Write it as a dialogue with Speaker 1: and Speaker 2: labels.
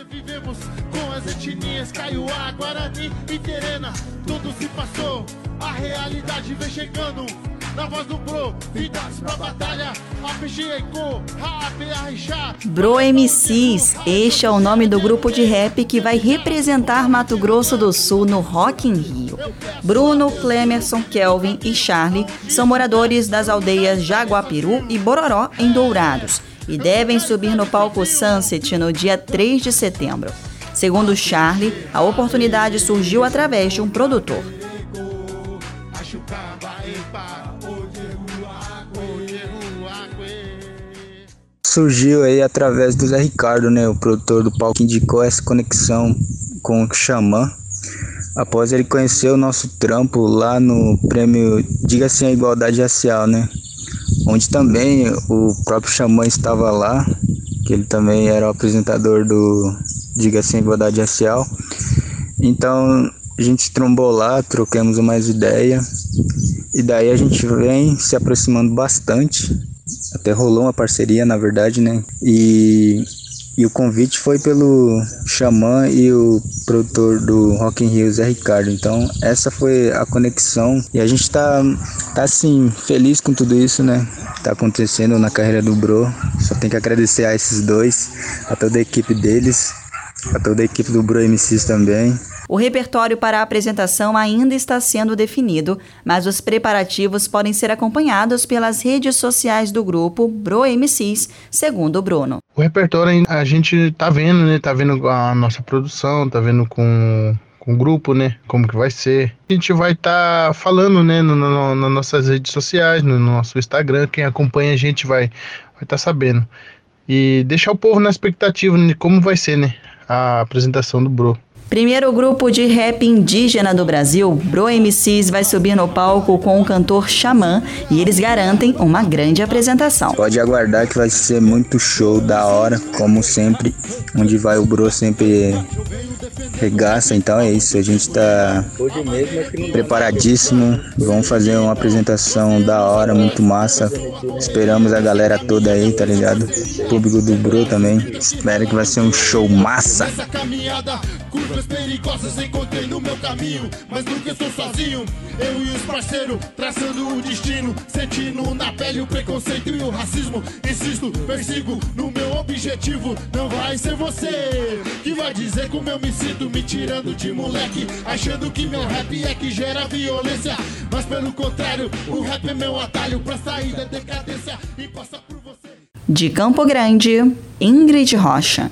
Speaker 1: Sobrevivemos com as etnias Kaiowá, Guarani e Terena. Tudo se passou, a realidade vem chegando. Na voz do Bro, vidas pra batalha.
Speaker 2: Bro MCs, este é o nome do grupo de rap que vai representar Mato Grosso do Sul no Rock in Rio. Bruno, Clemerson, Kelvin e Charlie são moradores das aldeias Jaguapiru e Bororó, em Dourados, e devem subir no palco Sunset no dia 3 de setembro. Segundo Charlie, a oportunidade surgiu através de um produtor.
Speaker 3: Surgiu aí através do Zé Ricardo, né, o produtor do palco, que indicou essa conexão com o Xamã. Após ele conhecer o nosso trampo lá no prêmio Diga Sim à Igualdade Racial, né? Onde também o próprio Xamã estava lá, que ele também era o apresentador do Diga Sim à Igualdade Racial. Então a gente trombou lá, trocamos mais ideia. E daí a gente vem se aproximando bastante. Até rolou uma parceria, na verdade, né? E, e o convite foi pelo Xamã e o produtor do Rock in Rio, Zé Ricardo. Então, essa foi a conexão. E a gente tá, tá assim, feliz com tudo isso, né? Tá acontecendo na carreira do Bro. Só tem que agradecer a esses dois, a toda a equipe deles, a toda a equipe do Bro MCs também.
Speaker 2: O repertório para a apresentação ainda está sendo definido, mas os preparativos podem ser acompanhados pelas redes sociais do grupo Bro MCs, segundo o Bruno.
Speaker 4: O repertório a gente tá vendo, né? Tá vendo a nossa produção, tá vendo com com o grupo, né? Como que vai ser. A gente vai estar tá falando, né, no, no, nas nossas redes sociais, no nosso Instagram. Quem acompanha a gente vai estar tá sabendo. E deixar o povo na expectativa de como vai ser, né? A apresentação do Bro.
Speaker 2: Primeiro grupo de rap indígena do Brasil, Bro MCs vai subir no palco com o cantor Xamã e eles garantem uma grande apresentação.
Speaker 3: Pode aguardar que vai ser muito show da hora, como sempre, onde vai o Bro sempre regaça, então é isso, a gente tá preparadíssimo, vamos fazer uma apresentação da hora, muito massa, esperamos a galera toda aí, tá ligado? O público do Bro também, espero que vai ser um show massa. Curvas perigosas encontrei no meu caminho, mas nunca estou sozinho. Eu e os parceiros traçando o destino, sentindo na pele o preconceito e o racismo. Insisto, persigo no meu objetivo. Não vai ser você que vai dizer como eu me sinto, me tirando de moleque, achando que meu rap é que gera violência. Mas pelo contrário, o rap é meu atalho pra sair da decadência e passar por você.
Speaker 2: De Campo Grande, Ingrid Rocha.